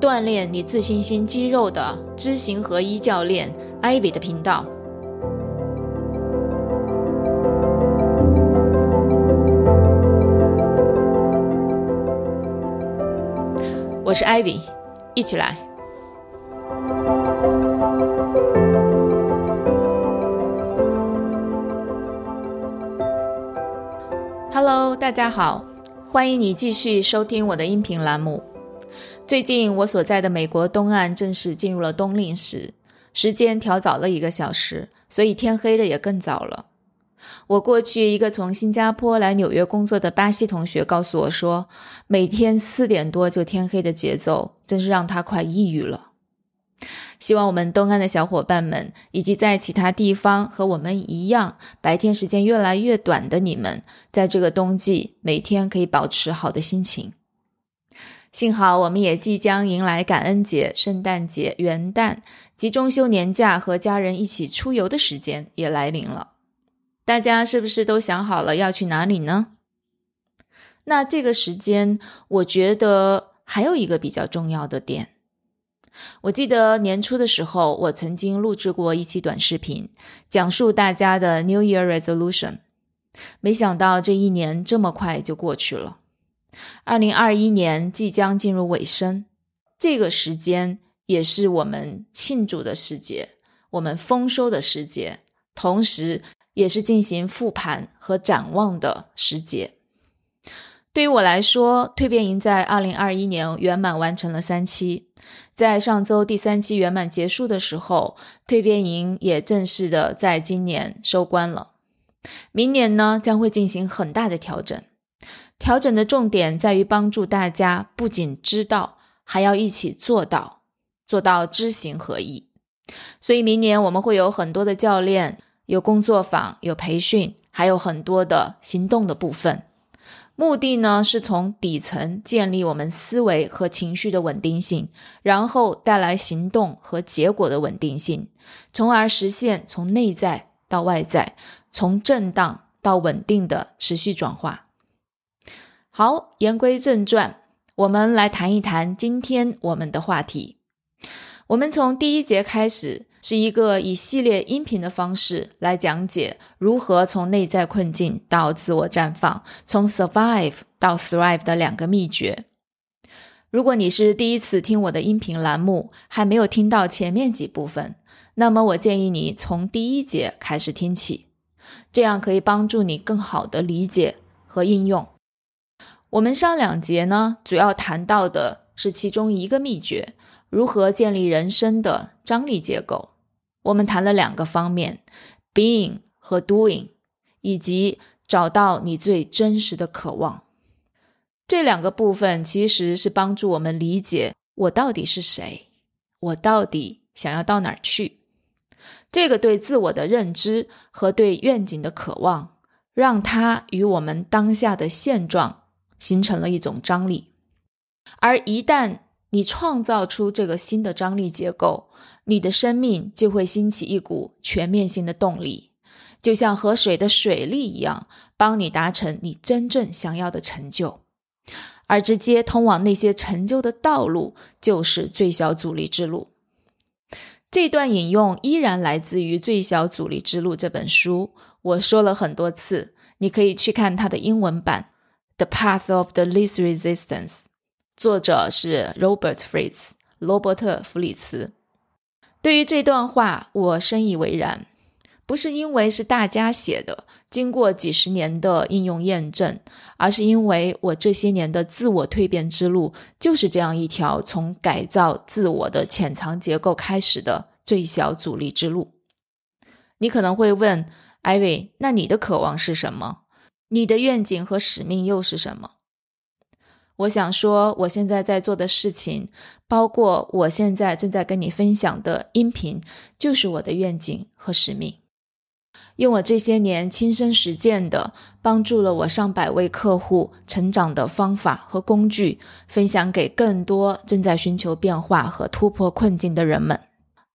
锻炼你自信心肌肉的知行合一教练 Ivy 的频道。我是 Ivy，一起来。Hello，大家好，欢迎你继续收听我的音频栏目。最近我所在的美国东岸正式进入了冬令时，时间调早了一个小时，所以天黑的也更早了。我过去一个从新加坡来纽约工作的巴西同学告诉我说，每天四点多就天黑的节奏，真是让他快抑郁了。希望我们东岸的小伙伴们，以及在其他地方和我们一样白天时间越来越短的你们，在这个冬季每天可以保持好的心情。幸好我们也即将迎来感恩节、圣诞节、元旦及中秋年假，和家人一起出游的时间也来临了。大家是不是都想好了要去哪里呢？那这个时间，我觉得还有一个比较重要的点。我记得年初的时候，我曾经录制过一期短视频，讲述大家的 New Year Resolution。没想到这一年这么快就过去了，二零二一年即将进入尾声。这个时间也是我们庆祝的时节，我们丰收的时节，同时也是进行复盘和展望的时节。对于我来说，蜕变营在二零二一年圆满完成了三期。在上周第三期圆满结束的时候，蜕变营也正式的在今年收官了。明年呢，将会进行很大的调整。调整的重点在于帮助大家不仅知道，还要一起做到，做到知行合一。所以明年我们会有很多的教练，有工作坊，有培训，还有很多的行动的部分。目的呢，是从底层建立我们思维和情绪的稳定性，然后带来行动和结果的稳定性，从而实现从内在到外在，从震荡到稳定的持续转化。好，言归正传，我们来谈一谈今天我们的话题。我们从第一节开始。是一个以系列音频的方式来讲解如何从内在困境到自我绽放，从 survive 到 thrive 的两个秘诀。如果你是第一次听我的音频栏目，还没有听到前面几部分，那么我建议你从第一节开始听起，这样可以帮助你更好的理解和应用。我们上两节呢，主要谈到的是其中一个秘诀。如何建立人生的张力结构？我们谈了两个方面：being 和 doing，以及找到你最真实的渴望。这两个部分其实是帮助我们理解我到底是谁，我到底想要到哪儿去。这个对自我的认知和对愿景的渴望，让它与我们当下的现状形成了一种张力。而一旦你创造出这个新的张力结构，你的生命就会兴起一股全面性的动力，就像河水的水力一样，帮你达成你真正想要的成就。而直接通往那些成就的道路，就是最小阻力之路。这段引用依然来自于《最小阻力之路》这本书，我说了很多次，你可以去看它的英文版《The Path of the Least Resistance》。作者是 Robert Fritz，罗伯特·弗里茨。对于这段话，我深以为然，不是因为是大家写的，经过几十年的应用验证，而是因为我这些年的自我蜕变之路，就是这样一条从改造自我的潜藏结构开始的最小阻力之路。你可能会问，艾薇，那你的渴望是什么？你的愿景和使命又是什么？我想说，我现在在做的事情，包括我现在正在跟你分享的音频，就是我的愿景和使命。用我这些年亲身实践的，帮助了我上百位客户成长的方法和工具，分享给更多正在寻求变化和突破困境的人们。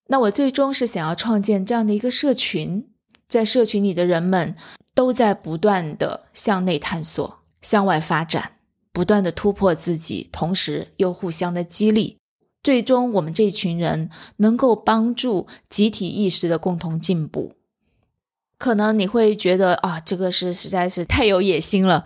那我最终是想要创建这样的一个社群，在社群里的人们都在不断的向内探索、向外发展。不断的突破自己，同时又互相的激励，最终我们这群人能够帮助集体意识的共同进步。可能你会觉得啊，这个是实在是太有野心了，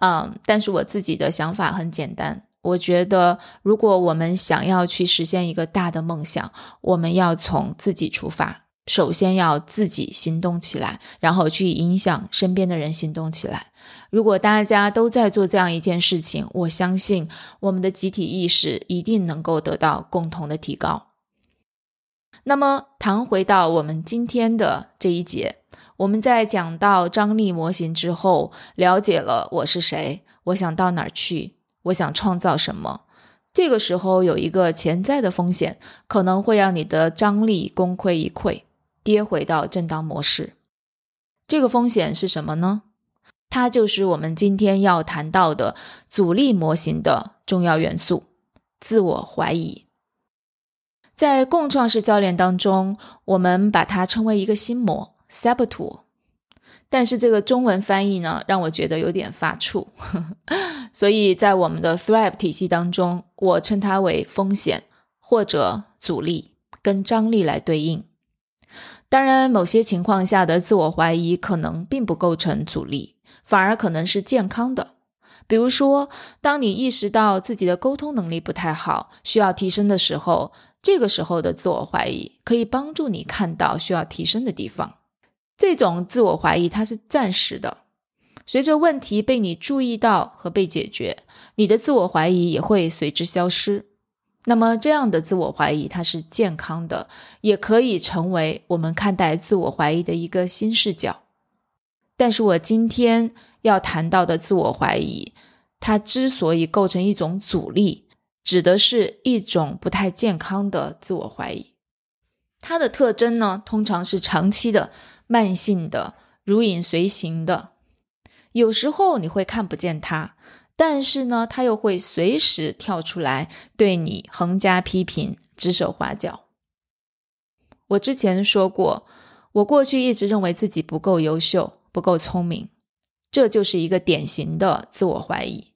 嗯，但是我自己的想法很简单，我觉得如果我们想要去实现一个大的梦想，我们要从自己出发。首先要自己行动起来，然后去影响身边的人行动起来。如果大家都在做这样一件事情，我相信我们的集体意识一定能够得到共同的提高。那么，谈回到我们今天的这一节，我们在讲到张力模型之后，了解了我是谁，我想到哪儿去，我想创造什么。这个时候有一个潜在的风险，可能会让你的张力功亏一篑。跌回到震荡模式，这个风险是什么呢？它就是我们今天要谈到的阻力模型的重要元素——自我怀疑。在共创式教练当中，我们把它称为一个心魔 （saboteur），但是这个中文翻译呢，让我觉得有点发怵，所以在我们的 Thrive 体系当中，我称它为风险或者阻力，跟张力来对应。当然，某些情况下的自我怀疑可能并不构成阻力，反而可能是健康的。比如说，当你意识到自己的沟通能力不太好，需要提升的时候，这个时候的自我怀疑可以帮助你看到需要提升的地方。这种自我怀疑它是暂时的，随着问题被你注意到和被解决，你的自我怀疑也会随之消失。那么，这样的自我怀疑它是健康的，也可以成为我们看待自我怀疑的一个新视角。但是我今天要谈到的自我怀疑，它之所以构成一种阻力，指的是一种不太健康的自我怀疑。它的特征呢，通常是长期的、慢性的、如影随形的，有时候你会看不见它。但是呢，他又会随时跳出来对你横加批评、指手画脚。我之前说过，我过去一直认为自己不够优秀、不够聪明，这就是一个典型的自我怀疑，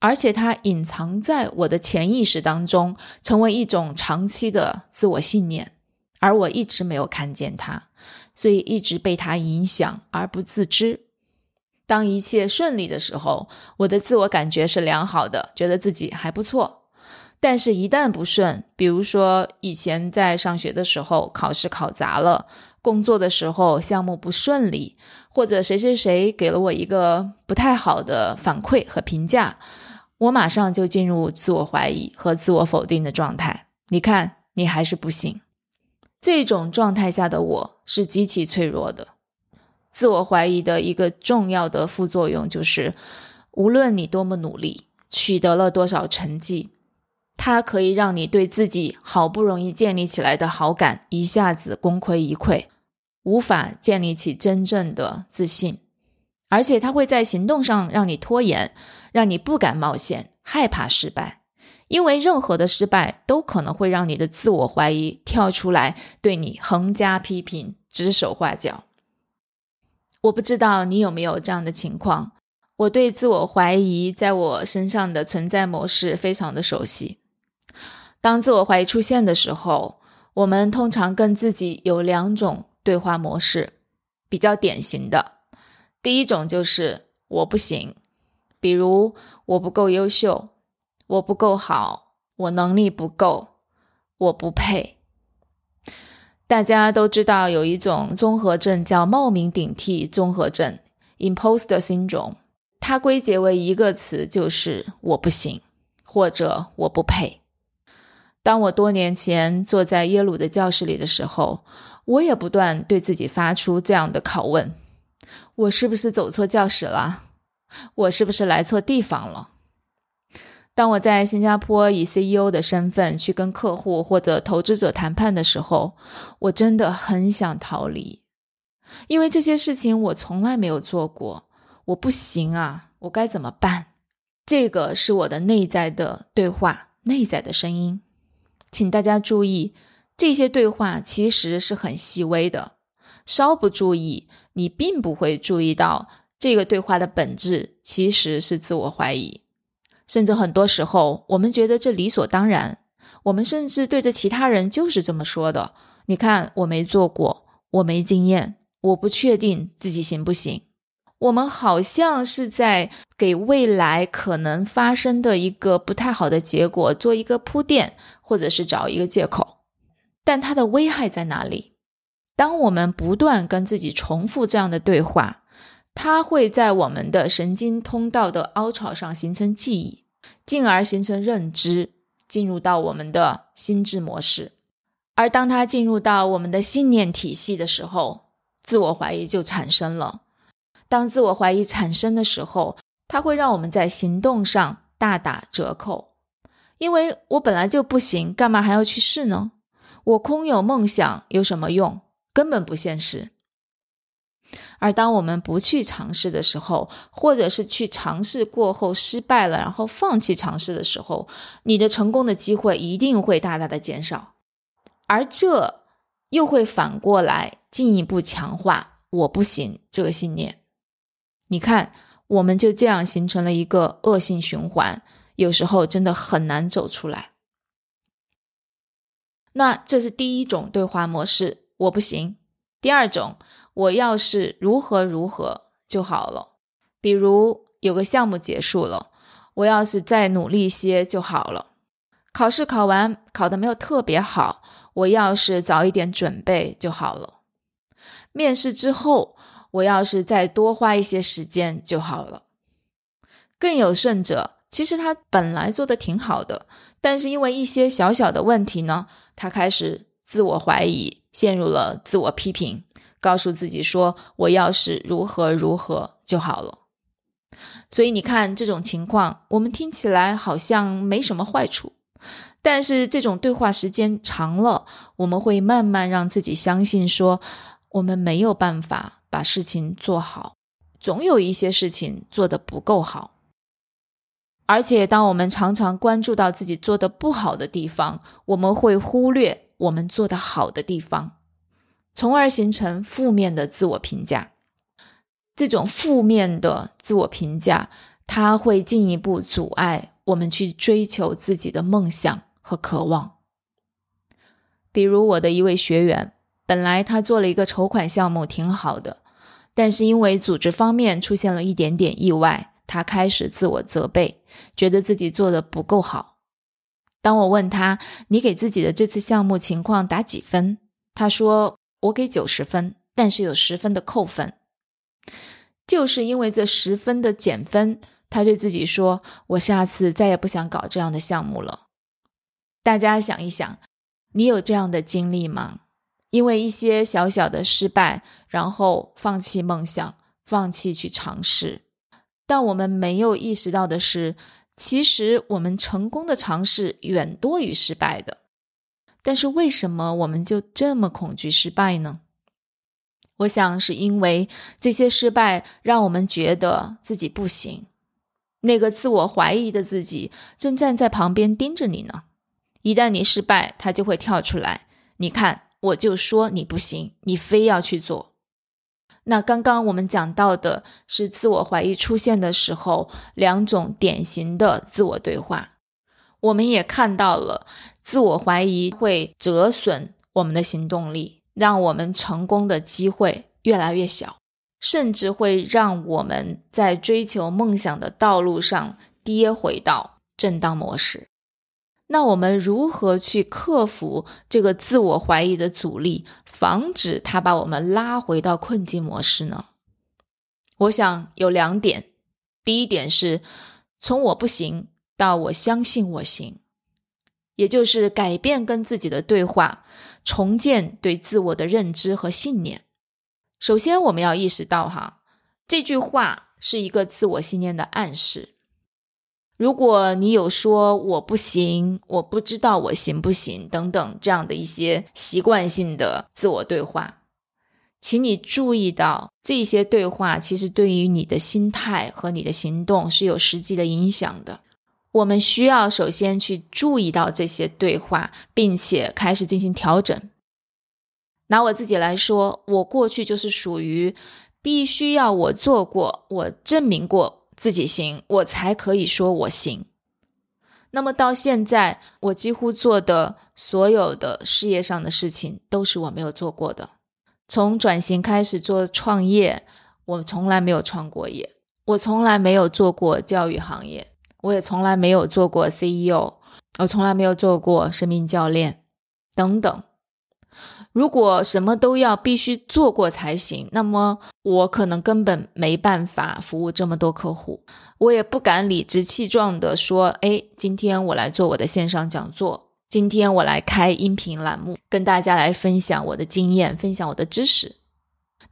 而且它隐藏在我的潜意识当中，成为一种长期的自我信念，而我一直没有看见它，所以一直被它影响而不自知。当一切顺利的时候，我的自我感觉是良好的，觉得自己还不错。但是，一旦不顺，比如说以前在上学的时候考试考砸了，工作的时候项目不顺利，或者谁谁谁给了我一个不太好的反馈和评价，我马上就进入自我怀疑和自我否定的状态。你看，你还是不行。这种状态下的我是极其脆弱的。自我怀疑的一个重要的副作用就是，无论你多么努力，取得了多少成绩，它可以让你对自己好不容易建立起来的好感一下子功亏一篑，无法建立起真正的自信，而且它会在行动上让你拖延，让你不敢冒险，害怕失败，因为任何的失败都可能会让你的自我怀疑跳出来对你横加批评、指手画脚。我不知道你有没有这样的情况。我对自我怀疑在我身上的存在模式非常的熟悉。当自我怀疑出现的时候，我们通常跟自己有两种对话模式，比较典型的。第一种就是我不行，比如我不够优秀，我不够好，我能力不够，我不配。大家都知道有一种综合症叫冒名顶替综合症 （Imposter Syndrome），它归结为一个词，就是“我不行”或者“我不配”。当我多年前坐在耶鲁的教室里的时候，我也不断对自己发出这样的拷问：我是不是走错教室了？我是不是来错地方了？当我在新加坡以 CEO 的身份去跟客户或者投资者谈判的时候，我真的很想逃离，因为这些事情我从来没有做过，我不行啊，我该怎么办？这个是我的内在的对话，内在的声音，请大家注意，这些对话其实是很细微的，稍不注意，你并不会注意到这个对话的本质其实是自我怀疑。甚至很多时候，我们觉得这理所当然。我们甚至对着其他人就是这么说的：“你看，我没做过，我没经验，我不确定自己行不行。”我们好像是在给未来可能发生的一个不太好的结果做一个铺垫，或者是找一个借口。但它的危害在哪里？当我们不断跟自己重复这样的对话。它会在我们的神经通道的凹槽上形成记忆，进而形成认知，进入到我们的心智模式。而当它进入到我们的信念体系的时候，自我怀疑就产生了。当自我怀疑产生的时候，它会让我们在行动上大打折扣。因为我本来就不行，干嘛还要去试呢？我空有梦想有什么用？根本不现实。而当我们不去尝试的时候，或者是去尝试过后失败了，然后放弃尝试的时候，你的成功的机会一定会大大的减少，而这又会反过来进一步强化“我不行”这个信念。你看，我们就这样形成了一个恶性循环，有时候真的很难走出来。那这是第一种对话模式，我不行。第二种。我要是如何如何就好了，比如有个项目结束了，我要是再努力些就好了。考试考完考的没有特别好，我要是早一点准备就好了。面试之后，我要是再多花一些时间就好了。更有甚者，其实他本来做的挺好的，但是因为一些小小的问题呢，他开始自我怀疑，陷入了自我批评。告诉自己说：“我要是如何如何就好了。”所以你看，这种情况我们听起来好像没什么坏处，但是这种对话时间长了，我们会慢慢让自己相信说，我们没有办法把事情做好，总有一些事情做得不够好。而且，当我们常常关注到自己做的不好的地方，我们会忽略我们做的好的地方。从而形成负面的自我评价，这种负面的自我评价，它会进一步阻碍我们去追求自己的梦想和渴望。比如我的一位学员，本来他做了一个筹款项目挺好的，但是因为组织方面出现了一点点意外，他开始自我责备，觉得自己做的不够好。当我问他：“你给自己的这次项目情况打几分？”他说。我给九十分，但是有十分的扣分，就是因为这十分的减分，他对自己说：“我下次再也不想搞这样的项目了。”大家想一想，你有这样的经历吗？因为一些小小的失败，然后放弃梦想，放弃去尝试。但我们没有意识到的是，其实我们成功的尝试远多于失败的。但是为什么我们就这么恐惧失败呢？我想是因为这些失败让我们觉得自己不行，那个自我怀疑的自己正站在旁边盯着你呢。一旦你失败，他就会跳出来。你看，我就说你不行，你非要去做。那刚刚我们讲到的是自我怀疑出现的时候，两种典型的自我对话。我们也看到了，自我怀疑会折损我们的行动力，让我们成功的机会越来越小，甚至会让我们在追求梦想的道路上跌回到震荡模式。那我们如何去克服这个自我怀疑的阻力，防止它把我们拉回到困境模式呢？我想有两点，第一点是从我不行。到我相信我行，也就是改变跟自己的对话，重建对自我的认知和信念。首先，我们要意识到，哈，这句话是一个自我信念的暗示。如果你有说我不行，我不知道我行不行等等这样的一些习惯性的自我对话，请你注意到这些对话其实对于你的心态和你的行动是有实际的影响的。我们需要首先去注意到这些对话，并且开始进行调整。拿我自己来说，我过去就是属于必须要我做过，我证明过。自己行，我才可以说我行。那么到现在，我几乎做的所有的事业上的事情，都是我没有做过的。从转型开始做创业，我从来没有创过业，我从来没有做过教育行业，我也从来没有做过 CEO，我从来没有做过生命教练等等。如果什么都要必须做过才行，那么我可能根本没办法服务这么多客户。我也不敢理直气壮地说：“哎，今天我来做我的线上讲座，今天我来开音频栏目，跟大家来分享我的经验，分享我的知识。”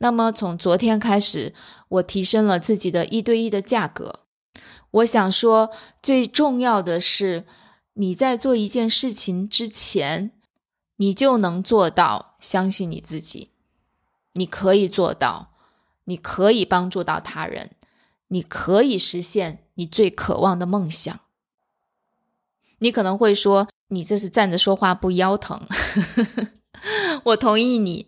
那么从昨天开始，我提升了自己的一对一的价格。我想说，最重要的是你在做一件事情之前。你就能做到相信你自己，你可以做到，你可以帮助到他人，你可以实现你最渴望的梦想。你可能会说，你这是站着说话不腰疼。我同意你，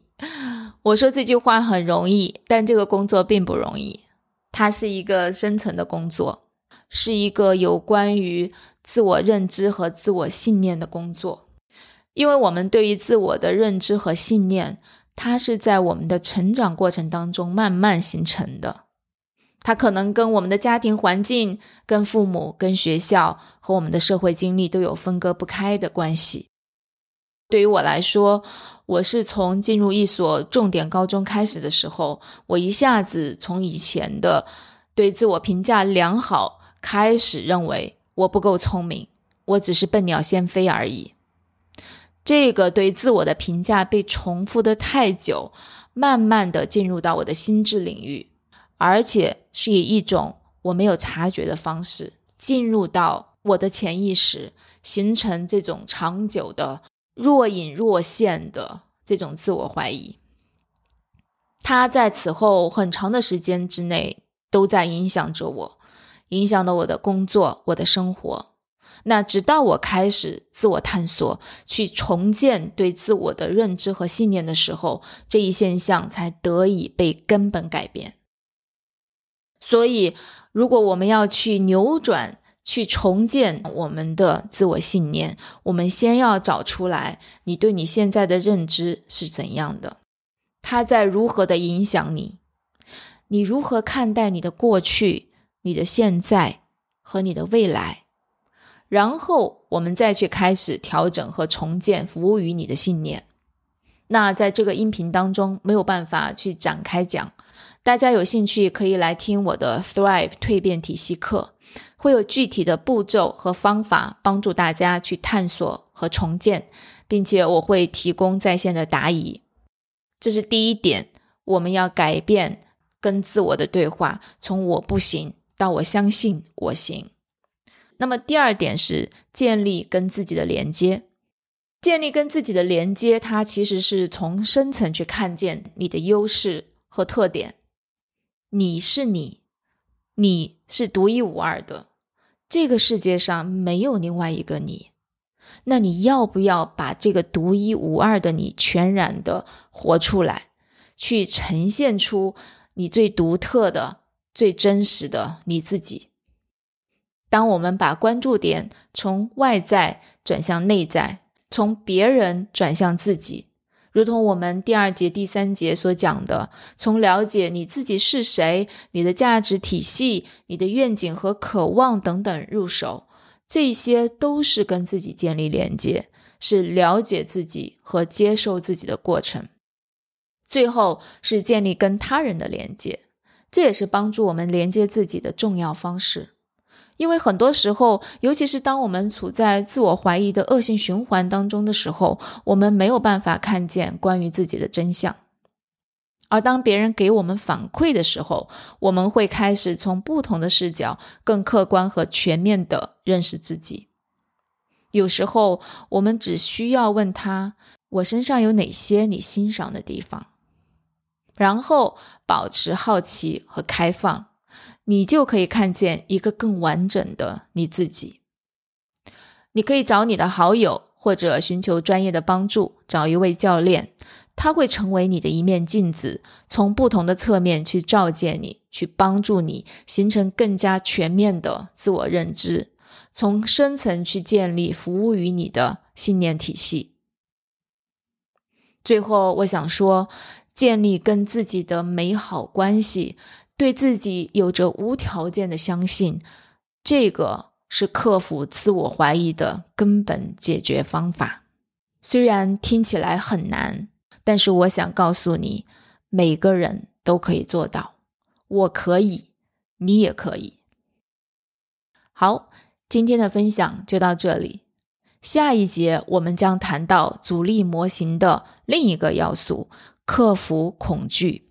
我说这句话很容易，但这个工作并不容易。它是一个深层的工作，是一个有关于自我认知和自我信念的工作。因为我们对于自我的认知和信念，它是在我们的成长过程当中慢慢形成的。它可能跟我们的家庭环境、跟父母、跟学校和我们的社会经历都有分割不开的关系。对于我来说，我是从进入一所重点高中开始的时候，我一下子从以前的对自我评价良好，开始认为我不够聪明，我只是笨鸟先飞而已。这个对自我的评价被重复的太久，慢慢的进入到我的心智领域，而且是以一种我没有察觉的方式进入到我的潜意识，形成这种长久的若隐若现的这种自我怀疑。它在此后很长的时间之内都在影响着我，影响了我的工作，我的生活。那直到我开始自我探索，去重建对自我的认知和信念的时候，这一现象才得以被根本改变。所以，如果我们要去扭转、去重建我们的自我信念，我们先要找出来你对你现在的认知是怎样的，它在如何的影响你，你如何看待你的过去、你的现在和你的未来。然后我们再去开始调整和重建服务于你的信念。那在这个音频当中没有办法去展开讲，大家有兴趣可以来听我的 Thrive 蜕变体系课，会有具体的步骤和方法帮助大家去探索和重建，并且我会提供在线的答疑。这是第一点，我们要改变跟自我的对话，从我不行到我相信我行。那么第二点是建立跟自己的连接，建立跟自己的连接，它其实是从深层去看见你的优势和特点。你是你，你是独一无二的，这个世界上没有另外一个你。那你要不要把这个独一无二的你全然的活出来，去呈现出你最独特的、最真实的你自己？当我们把关注点从外在转向内在，从别人转向自己，如同我们第二节、第三节所讲的，从了解你自己是谁、你的价值体系、你的愿景和渴望等等入手，这些都是跟自己建立连接，是了解自己和接受自己的过程。最后是建立跟他人的连接，这也是帮助我们连接自己的重要方式。因为很多时候，尤其是当我们处在自我怀疑的恶性循环当中的时候，我们没有办法看见关于自己的真相。而当别人给我们反馈的时候，我们会开始从不同的视角，更客观和全面地认识自己。有时候，我们只需要问他：“我身上有哪些你欣赏的地方？”然后保持好奇和开放，你就可以看见一个更完整的你自己。你可以找你的好友，或者寻求专业的帮助，找一位教练。他会成为你的一面镜子，从不同的侧面去照见你，去帮助你形成更加全面的自我认知，从深层去建立服务于你的信念体系。最后，我想说，建立跟自己的美好关系，对自己有着无条件的相信，这个是克服自我怀疑的根本解决方法。虽然听起来很难。但是我想告诉你，每个人都可以做到。我可以，你也可以。好，今天的分享就到这里。下一节我们将谈到阻力模型的另一个要素——克服恐惧。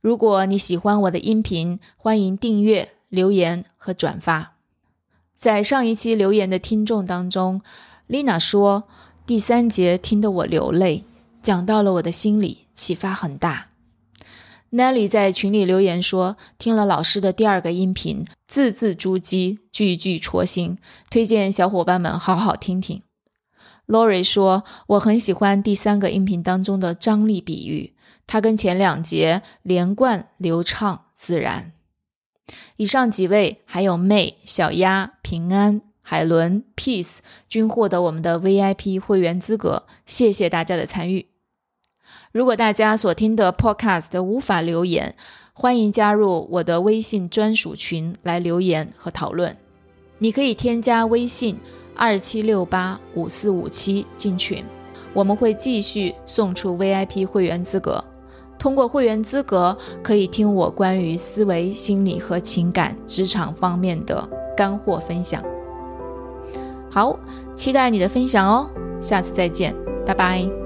如果你喜欢我的音频，欢迎订阅、留言和转发。在上一期留言的听众当中，Lina 说，第三节听得我流泪。讲到了我的心里，启发很大。Nelly 在群里留言说，听了老师的第二个音频，字字珠玑，句句戳心，推荐小伙伴们好好听听。Lori 说，我很喜欢第三个音频当中的张力比喻，它跟前两节连贯、流畅、自然。以上几位，还有 May、小鸭、平安。海伦、Peace 均获得我们的 VIP 会员资格，谢谢大家的参与。如果大家所听的 Podcast 无法留言，欢迎加入我的微信专属群来留言和讨论。你可以添加微信二七六八五四五七进群，我们会继续送出 VIP 会员资格。通过会员资格，可以听我关于思维、心理和情感、职场方面的干货分享。好，期待你的分享哦！下次再见，拜拜。